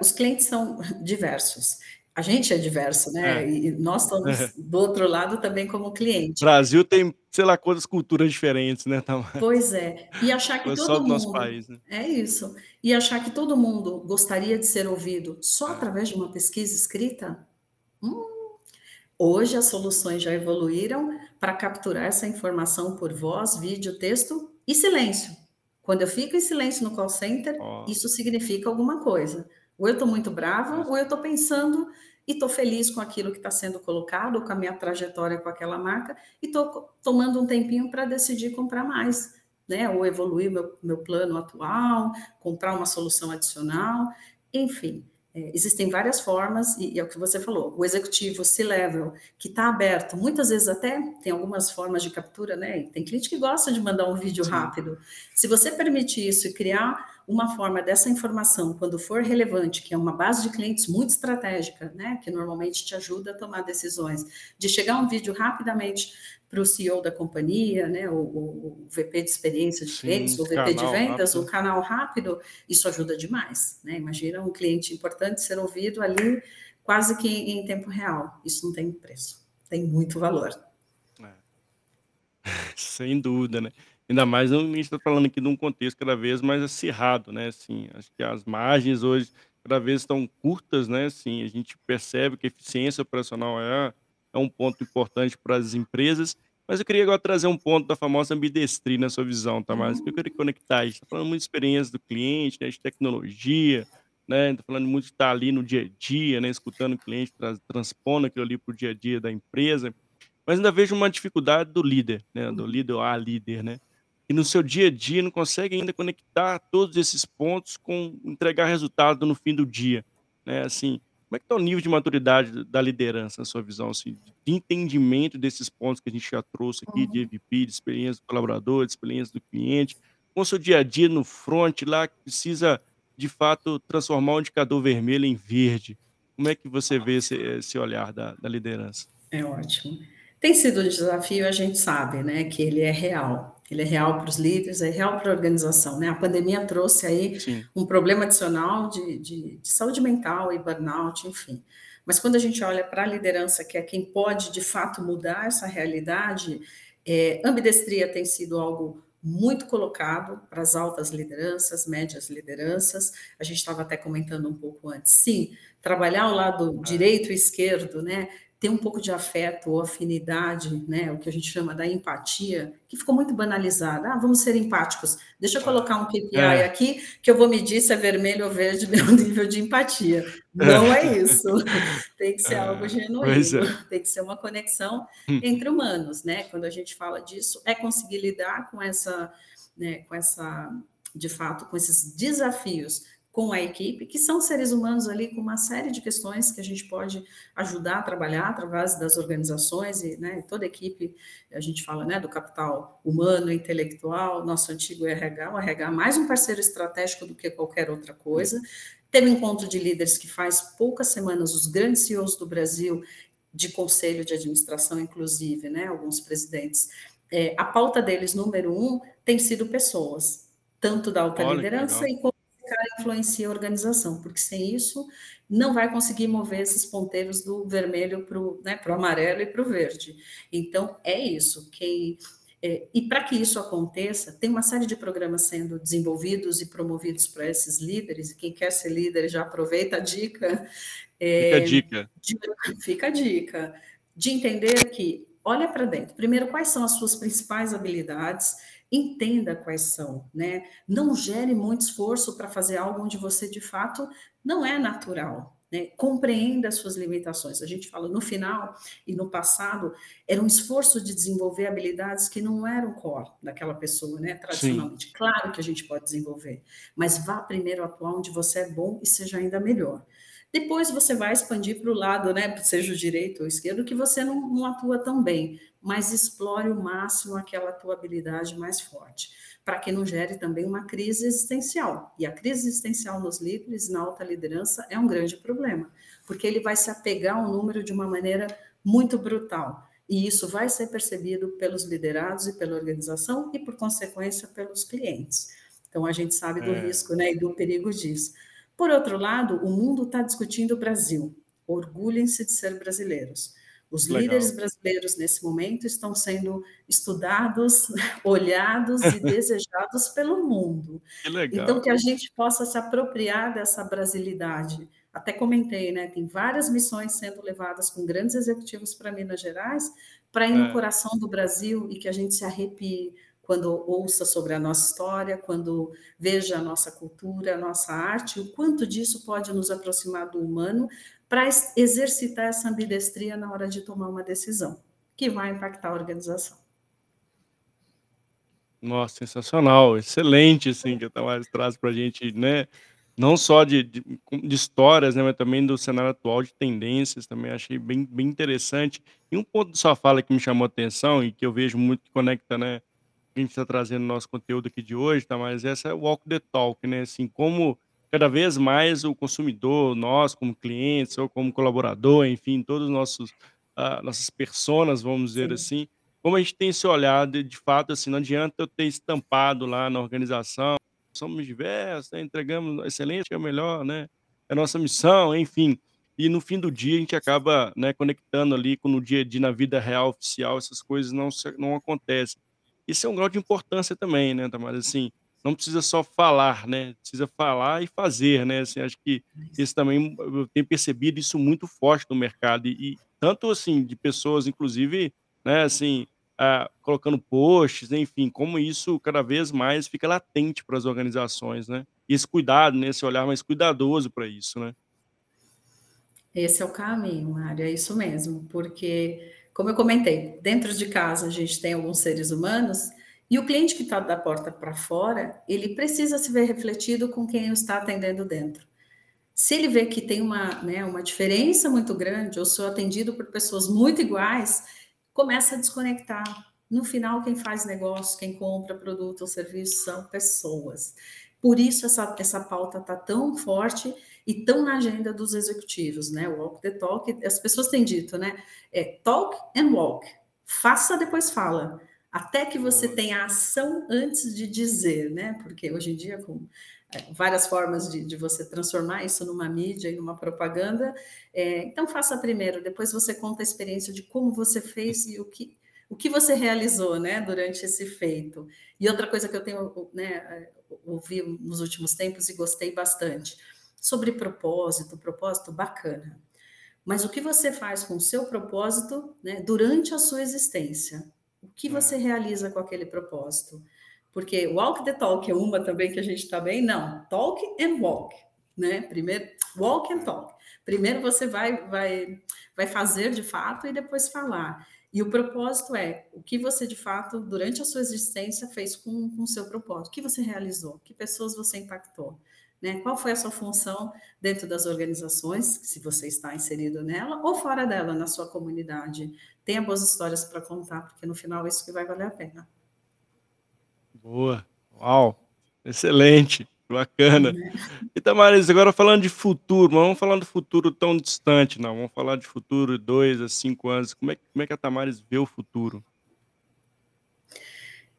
S2: os clientes são diversos a gente é diverso, né? É. E nós estamos é. do outro lado também como cliente.
S1: O Brasil tem, sei lá, quantas culturas diferentes, né?
S2: Pois é. E achar que todo só mundo.
S1: nosso país, né?
S2: É isso. E achar que todo mundo gostaria de ser ouvido só através de uma pesquisa escrita? Hum. Hoje as soluções já evoluíram para capturar essa informação por voz, vídeo, texto e silêncio. Quando eu fico em silêncio no call center, oh. isso significa alguma coisa. Ou eu estou muito brava, ou eu estou pensando e estou feliz com aquilo que está sendo colocado, com a minha trajetória com aquela marca, e estou tomando um tempinho para decidir comprar mais, né? Ou evoluir meu, meu plano atual, comprar uma solução adicional, enfim. É, existem várias formas, e, e, é o que você falou, o executivo C-level, que está aberto, muitas vezes até tem algumas formas de captura, né? Tem cliente que gosta de mandar um vídeo Sim. rápido. Se você permitir isso e criar uma forma dessa informação, quando for relevante, que é uma base de clientes muito estratégica, né, que normalmente te ajuda a tomar decisões, de chegar um vídeo rapidamente para o CEO da companhia, né, o, o, VP de experiência de clientes, o VP de vendas, rápido. o canal rápido, isso ajuda demais. Né? Imagina um cliente importante ser ouvido ali quase que em tempo real. Isso não tem preço. tem muito valor.
S1: É. Sem dúvida, né. Ainda mais a gente está falando aqui de um contexto cada vez mais acirrado, né, assim, acho que as margens hoje cada vez estão curtas, né, assim, a gente percebe que a eficiência operacional é é um ponto importante para as empresas, mas eu queria agora trazer um ponto da famosa ambidestria na sua visão, Tamara, que eu queria conectar, a gente está falando muito de experiência do cliente, né, de tecnologia, né, tá falando muito de estar ali no dia a dia, né, escutando o cliente, trans transpondo aquilo ali para o dia a dia da empresa, mas ainda vejo uma dificuldade do líder, né, do líder ou a líder, né, e no seu dia a dia não consegue ainda conectar todos esses pontos com entregar resultado no fim do dia, né, assim, como é que está o nível de maturidade da liderança, na sua visão, assim, de entendimento desses pontos que a gente já trouxe aqui, de
S2: Uhum.
S1: EVP, de experiência do colaborador, de experiência do cliente, com o seu dia a dia no front lá, que precisa, de fato, transformar o indicador vermelho em verde. Como é que você vê esse esse olhar da da liderança?
S2: É ótimo. Tem sido um desafio, a gente sabe, né, que ele é real. Ele é real para os líderes, é real para a organização, né. A pandemia trouxe aí
S1: Sim.
S2: um problema adicional de de de saúde mental e burnout, enfim. Mas quando a gente olha para a liderança, que é quem pode de fato mudar essa realidade, eh, ambidestria tem sido algo muito colocado para as altas lideranças, médias lideranças. A gente estava até comentando um pouco antes. Sim, trabalhar ao lado
S1: É.
S2: direito e esquerdo, né, ter um pouco de afeto ou afinidade, né, o que a gente chama da empatia, que ficou muito banalizada. "Ah, vamos ser empáticos. Deixa eu colocar um KPI
S1: é.
S2: aqui, que eu vou medir se é vermelho ou verde meu nível de empatia".
S1: É.
S2: Não é isso. Tem que ser algo
S1: É,
S2: genuíno,
S1: é.
S2: tem que ser uma conexão
S1: Hum.
S2: entre humanos, né. Quando a gente fala disso, é conseguir lidar com essa, né, com essa de fato, com esses desafios com a equipe, que são seres humanos ali com uma série de questões que a gente pode ajudar a trabalhar através das organizações e, né, toda a equipe, a gente fala, né, do capital humano, intelectual, nosso antigo RH, o RH mais um parceiro estratégico do que qualquer outra coisa. Teve encontro de líderes que faz poucas semanas, os grandes CEOs do Brasil, de conselho de administração inclusive, né, alguns presidentes, eh, a pauta deles número 1 tem sido pessoas, tanto da alta
S1: Olha,
S2: liderança e como cara influencia a organização, porque sem isso não vai conseguir mover esses ponteiros do vermelho para o, né, amarelo e para o verde. Então é isso, quem eh, e para que isso aconteça, tem uma série de programas sendo desenvolvidos e promovidos para esses líderes, e quem quer ser líder já aproveita a dica,
S1: Fica a dica.
S2: de fica a dica, de entender que olha para dentro, primeiro quais são as suas principais habilidades, entenda quais são, né, não gere muito esforço para fazer algo onde você de fato não é natural, né, compreenda as suas limitações. A gente fala no final e no passado, era um esforço de desenvolver habilidades que não eram core daquela pessoa, né,
S1: Sim.
S2: tradicionalmente. Claro que a gente pode desenvolver, mas vá primeiro atuar onde você é bom e seja ainda melhor. Depois você vai expandir para o lado, né, seja o direito ou esquerdo, que você não não atua tão bem, mas explore o máximo aquela tua habilidade mais forte, para que não gere também uma crise existencial. E a crise existencial nos líderes, na alta liderança, é um grande problema, porque ele vai se apegar ao número de uma maneira muito brutal, e isso vai ser percebido pelos liderados e pela organização e, por consequência, pelos clientes. Então a gente sabe do
S1: É.
S2: risco, né, e do perigo disso. Por outro lado, o mundo está discutindo o Brasil, orgulhem-se de ser brasileiros. Os líderes
S1: Legal.
S2: brasileiros nesse momento estão sendo estudados, olhados e desejados pelo mundo.
S1: Que
S2: Então
S1: legal.
S2: que a gente possa se apropriar dessa brasilidade. Até comentei, né, tem várias missões sendo levadas com grandes executivos para Minas Gerais, para ir no
S1: É.
S2: coração do Brasil e que a gente se arrepie quando ouça sobre a nossa história, quando veja a nossa cultura, a nossa arte, o quanto disso pode nos aproximar do humano, para ex exercitar essa ambidestria na hora de tomar uma decisão, que vai impactar a organização.
S1: Nossa, sensacional, excelente, assim, que a Thammares traz para gente, né, não só de de de histórias, né, mas também do cenário atual de tendências, também achei bem bem interessante. E um ponto da sua fala que me chamou atenção e que eu vejo muito que conecta, né, a gente está trazendo no nosso conteúdo aqui de hoje, Thammares, essa é o walk the talk, né, assim, como cada vez mais o consumidor, nós como clientes ou como colaborador, enfim, todos os nossos, ah, nossas personas, vamos dizer
S2: Sim.
S1: assim, como a gente tem esse olhar de de fato, assim, não adianta eu ter estampado lá na organização, somos diversos, né, entregamos excelente, é o melhor, né, é a nossa missão, enfim. e no fim do dia a gente acaba, né, conectando ali com no dia a dia, na vida real oficial, essas coisas não não acontecem. Isso é um grau de importância também, né, Damares, assim, não precisa só falar, né, precisa falar e fazer, né, assim, acho que isso. também eu tenho percebido isso muito forte no mercado. E e tanto, assim, de pessoas inclusive, né, assim, ah, colocando posts, enfim, como isso cada vez mais fica latente para as organizações, né. E esse cuidado, né, esse olhar mais cuidadoso para isso, né.
S2: Esse é o caminho, Mário, é isso mesmo, porque, como eu comentei, dentro de casa a gente tem alguns seres humanos, e o cliente que está da porta para fora, ele precisa se ver refletido com quem está atendendo dentro. Se ele vê que tem uma, né, uma diferença muito grande, ou sou atendido por pessoas muito iguais, começa a desconectar. No final, quem faz negócio, quem compra produto ou serviço são pessoas. Por isso essa, essa pauta está tão forte e tão na agenda dos executivos, né? Walk the talk, as pessoas têm dito, né? É talk and walk. Faça, depois fala. Até que você tenha ação antes de dizer, né? Porque hoje em dia, com é, várias formas de, de, você transformar isso numa mídia e numa propaganda. É, então, faça primeiro, depois você conta a experiência de como você fez e o que, o que você realizou né, durante esse feito. E outra coisa que eu tenho né, ouvi nos últimos tempos e gostei bastante sobre propósito, propósito bacana. Mas o que você faz com o seu propósito né, durante a sua existência? O que você é. realiza com aquele propósito? Porque walk the talk é uma também que a gente está bem, não, talk and walk, né? Primeiro, walk and talk. Primeiro você vai, vai, vai fazer de fato e depois falar. E o propósito é o que você, de fato, durante a sua existência, fez com o seu propósito. O que você realizou? Que pessoas você impactou? Né? Qual foi a sua função dentro das organizações, se você está inserido nela, ou fora dela, na sua comunidade? Tenha boas histórias para contar, porque no final é isso que vai valer a pena.
S1: Boa. Uau, excelente, bacana. Né? E Tamariz, agora falando de futuro, não vamos falar do futuro tão distante, não, vamos falar de futuro dois a cinco anos. Como é como é que a Tamariz vê o futuro?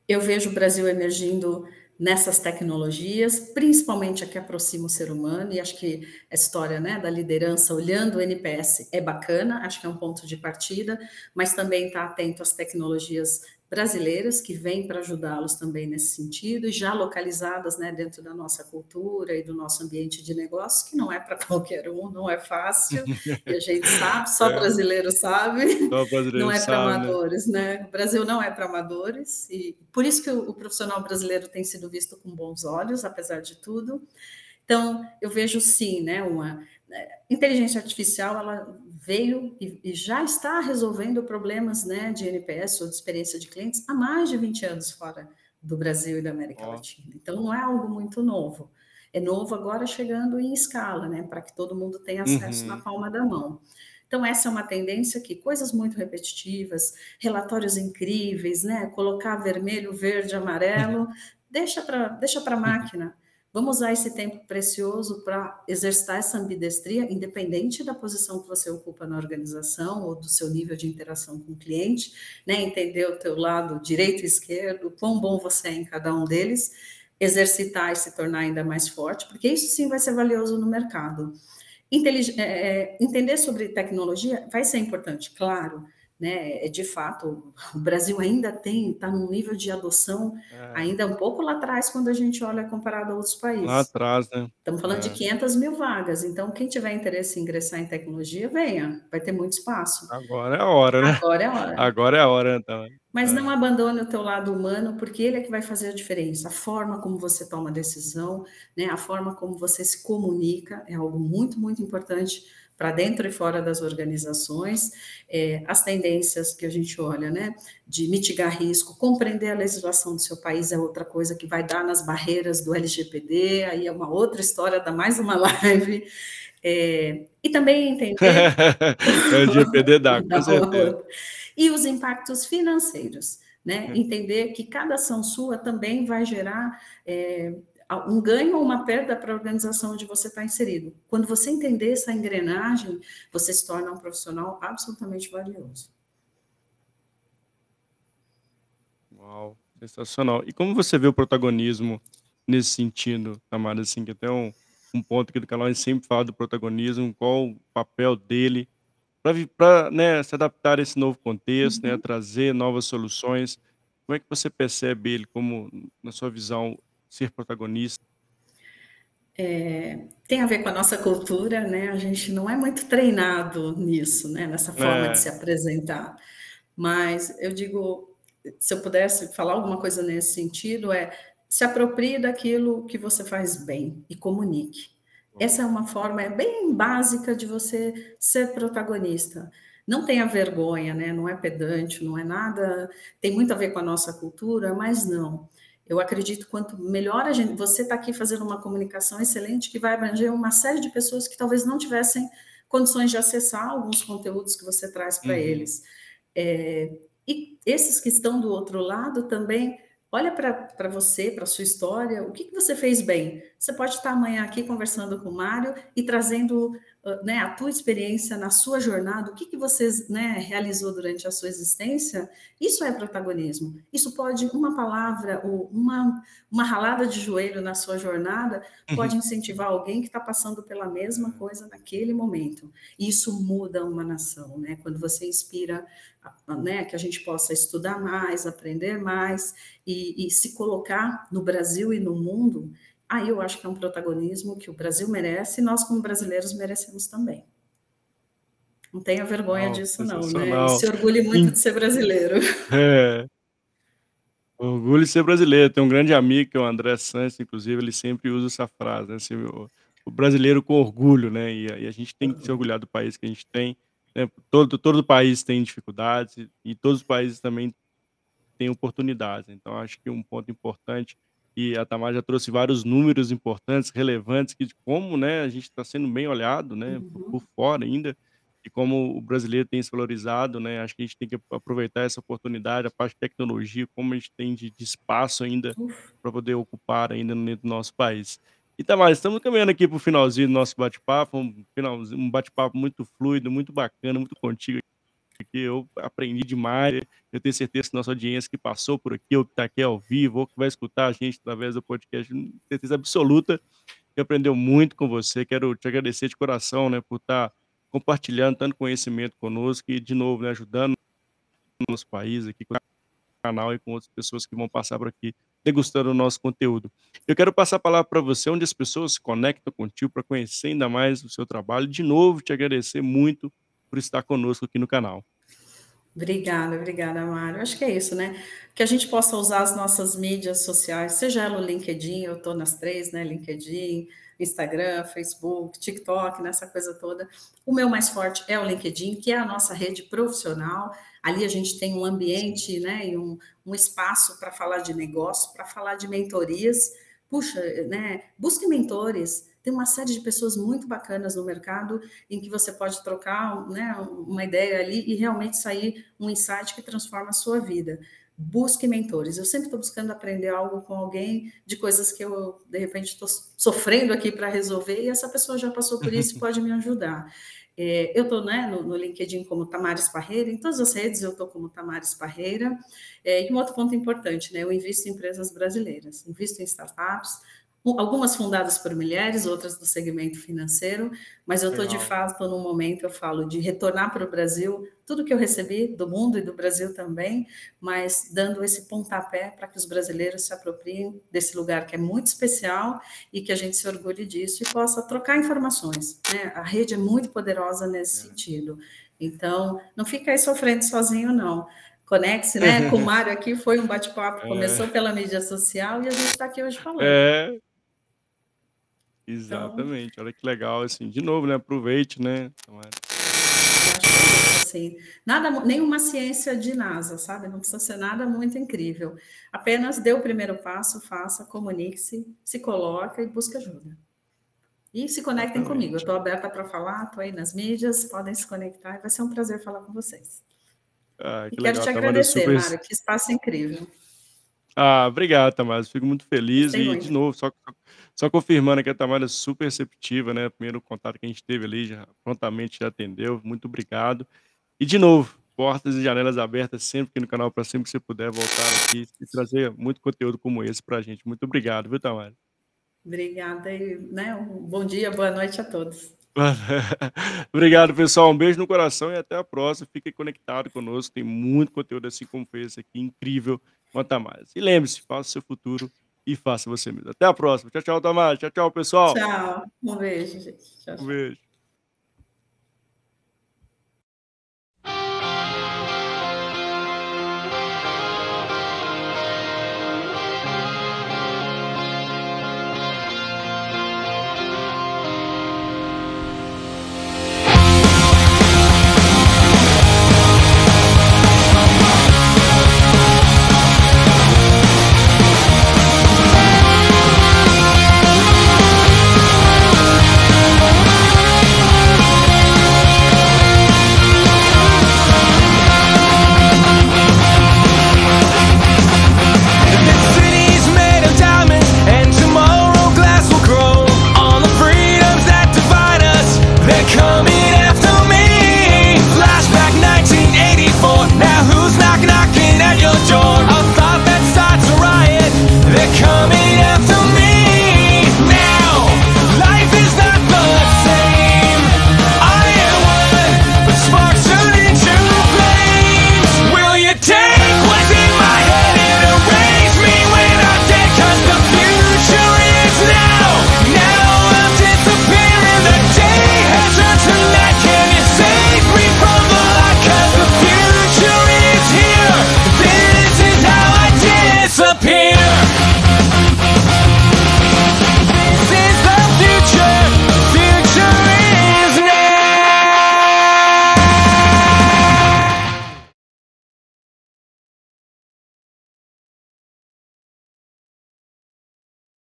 S2: Eu vejo o Brasil emergindo nessas tecnologias, principalmente a que aproxima o ser humano, e acho que a história né, da liderança olhando o NPS é bacana, acho que é um ponto de partida, mas também está atento às tecnologias brasileiras que vêm para ajudá-los também nesse sentido, e já localizadas né, dentro da nossa cultura e do nosso ambiente de negócios, que não é para qualquer um, não é fácil, e a gente sabe, só é. brasileiro sabe, só brasileiro não é para né? amadores, né? O Brasil não é para amadores, e por isso que o, o profissional brasileiro tem sido visto com bons olhos, apesar de tudo. Então, eu vejo sim, né, uma né, inteligência artificial, ela veio e, e, já está resolvendo problemas né, de NPS ou de experiência de clientes há mais de 20 anos fora do Brasil e da América oh. Latina. Então, não é algo muito novo. É novo agora chegando em escala, né, para que todo mundo tenha acesso uhum. na palma da mão. Então, essa é uma tendência que coisas muito repetitivas, relatórios incríveis, né, colocar vermelho, verde, amarelo, deixa para deixa a máquina. Vamos usar esse tempo precioso para exercitar essa ambidestria, independente da posição que você ocupa na organização ou do seu nível de interação com o cliente, né? Entender o teu lado direito e esquerdo, quão bom você é em cada um deles, exercitar e se tornar ainda mais forte, porque isso sim vai ser valioso no mercado. Intelig é, é entender sobre tecnologia vai ser importante, claro, né? É, de fato, o Brasil ainda tem, está num nível de adoção é. ainda um pouco lá atrás quando a gente olha comparado a outros países.
S1: Lá atrás, né?
S2: Estamos falando é. de 500 mil vagas, então quem tiver interesse em ingressar em tecnologia, venha, vai ter muito espaço.
S1: Agora é a hora, né?
S2: Agora é a hora.
S1: Agora é a hora, então.
S2: Mas não abandone o teu lado humano, porque ele é que vai fazer a diferença. A forma como você toma decisão, né? a forma como você se comunica é algo muito, muito importante para dentro e fora das organizações, é, as tendências que a gente olha, né, de mitigar risco, compreender a legislação do seu país é outra coisa que vai dar nas barreiras do LGPD, aí é uma outra história, dá mais uma live, é, e também entender...
S1: LGPD dá, com certeza.
S2: E os impactos financeiros, né, entender que cada ação sua também vai gerar é, um ganho ou uma perda para a organização onde você está inserido. Quando você entender essa engrenagem, você se torna um profissional absolutamente valioso.
S1: Uau, sensacional. E como você vê o protagonismo nesse sentido, Tamara? Assim, que até um, um ponto aqui do canal, sempre fala do protagonismo, qual o papel dele pra, né, se adaptar a esse novo contexto, né,
S2: Uhum.
S1: trazer novas soluções. Como é que você percebe ele como, na sua visão, ser protagonista?
S2: Eh, tem a ver com a nossa cultura, né, a gente não é muito treinado nisso, né, nessa forma de
S1: É.
S2: se apresentar. Mas eu digo, se eu pudesse falar alguma coisa nesse sentido, é: se aproprie daquilo que você faz bem e comunique.
S1: Boa.
S2: Essa é uma forma, eh, bem básica de você ser protagonista. Não tenha vergonha, né, não é pedante, não é nada tem muito a ver com a nossa cultura, mas não. Eu acredito quanto melhor a gen você está aqui fazendo uma comunicação excelente que vai abranger uma série de pessoas que talvez não tivessem condições de acessar alguns conteúdos que você traz para
S1: Uhum.
S2: eles. Eh, e esses que estão do outro lado também, olha pra você, pra sua história, o que que você fez bem? Você pode estar amanhã aqui conversando com o Mário e trazendo, né, a tua experiência na sua jornada, o que que vocês, né, realizou durante a sua existência, isso é protagonismo. Isso pode uma palavra ou uma uma ralada de joelho na sua jornada,
S1: Uhum.
S2: pode incentivar alguém que está passando pela mesma coisa naquele momento. Isso muda uma nação, né, quando você inspira né, que a gente possa estudar mais, aprender mais e e se colocar no Brasil e no mundo, aí eu acho que é um protagonismo que o Brasil merece e nós como brasileiros merecemos também. Não tenha vergonha
S1: Uau,
S2: disso não, né, e se orgulhe muito de ser brasileiro.
S1: É. Orgulho de ser brasileiro. Tenho um grande amigo que é o André Sanches, inclusive, ele sempre usa essa frase, né, se o o brasileiro com orgulho, né, e a gente tem que se orgulhar do país que a gente tem, né, todo todo país tem dificuldades e todos os países também têm oportunidades. Então acho que um ponto importante, e a Tamar já trouxe vários números importantes, relevantes, que de como, né, a gente está sendo bem olhado, né, por por
S2: Uhum.
S1: fora ainda, e como o brasileiro tem se valorizado, né, acho que a gente tem que aproveitar essa oportunidade, a parte de tecnologia, como a gente tem de de espaço ainda, pra poder ocupar ainda dentro do nosso país. E Tamar, estamos caminhando aqui para o finalzinho do nosso bate-papo, um um bate-papo muito fluido, muito bacana, muito contigo aqui, eu aprendi demais, eu tenho certeza que nossa audiência que passou por aqui ou que está aqui ao vivo ou que vai escutar a gente através do podcast, certeza absoluta que aprendeu muito com você. Quero te agradecer de coração, né, por estar compartilhando tanto conhecimento conosco e de novo, né, ajudando o nosso país aqui com o canal e com outras pessoas que vão passar por aqui, degustando o nosso conteúdo. Eu quero passar a palavra pra você, onde as pessoas se conectam contigo pra conhecer ainda mais o seu trabalho, de novo te agradecer muito por estar conosco aqui no canal.
S2: Obrigada, obrigada, Mário. Acho que é isso, né, que a gente possa usar as nossas mídias sociais, seja ela o LinkedIn, eu estou nas 3, né, LinkedIn, Instagram, Facebook, TikTok, nessa coisa toda. O meu mais forte é o LinkedIn, que é a nossa rede profissional, ali a gente tem um ambiente, né, e um um espaço pra falar de negócio, pra falar de mentorias. Puxa, né, busque mentores, tem uma série de pessoas muito bacanas no mercado, em que você pode trocar, né, uma ideia ali e realmente sair um insight que transforma a sua vida. Busque mentores, eu sempre estou buscando aprender algo com alguém, de coisas que eu, de repente, estou sofrendo aqui pra resolver e essa pessoa já passou por isso e pode me ajudar. Eh, eu estou, né, no no LinkedIn como Tamars Parreira, em todas as redes eu estou como Tamars Parreira. Eh, e um outro ponto importante, né, eu invisto em empresas brasileiras, invisto em startups, algumas fundadas por mulheres, outras do segmento financeiro, mas eu estou de fato num momento, eu falo de retornar para o Brasil tudo que eu recebi do mundo e do Brasil também, mas dando esse pontapé pra que os brasileiros se apropriem desse lugar que é muito especial e que a gente se orgulhe disso e possa trocar informações, né, a rede é muito poderosa nesse
S1: É.
S2: sentido. Então, não fica aí sofrendo sozinho não. Conecte-se, né, com o Mário aqui, foi um bate-papo, começou
S1: É.
S2: pela mídia social e a gente está aqui hoje falando.
S1: É.
S2: Então
S1: Exatamente, olha que legal, assim, de novo, né, aproveite, né, Tamara.
S2: Eu acho que é isso, assim, nada mu nenhuma ciência de NASA, sabe, não precisa ser nada muito incrível, apenas dê o primeiro passo, faça, comunique-se, se coloca e busque ajuda. E se conectem comigo, eu
S1: Exatamente.
S2: estou aberta pra falar, estou aí nas mídias, podem se conectar e vai ser um prazer falar com vocês.
S1: Ah,
S2: E
S1: que
S2: quero
S1: legal,
S2: te
S1: Tamara, eu
S2: agradecer,
S1: super
S2: Mário, que espaço incrível.
S1: Ah, obrigado, Tamara, fico muito feliz
S2: Gostei
S1: e, de
S2: muito.
S1: novo, só só confirmando que a Tamara é super receptiva, né? Primeiro contato que a gente teve ali, já prontamente já atendeu. Muito obrigado. E de novo, portas e janelas abertas sempre aqui no canal para sempre que você puder voltar aqui e trazer muito conteúdo como esse para a gente. Muito obrigado, viu, Tamara?
S2: Obrigada e né, um bom dia, boa noite a todos.
S1: obrigado, pessoal. Um beijo no coração e até a próxima. Fique conectado conosco. Tem muito conteúdo assim como esse aqui, incrível. Quanto mais. E lembre-se, faça o seu futuro e faça você mesmo. Até a próxima. Tchau, tchau, Tomás. Tchau, tchau, pessoal.
S2: Tchau. Um beijo, gente.
S1: Tchau, um beijo.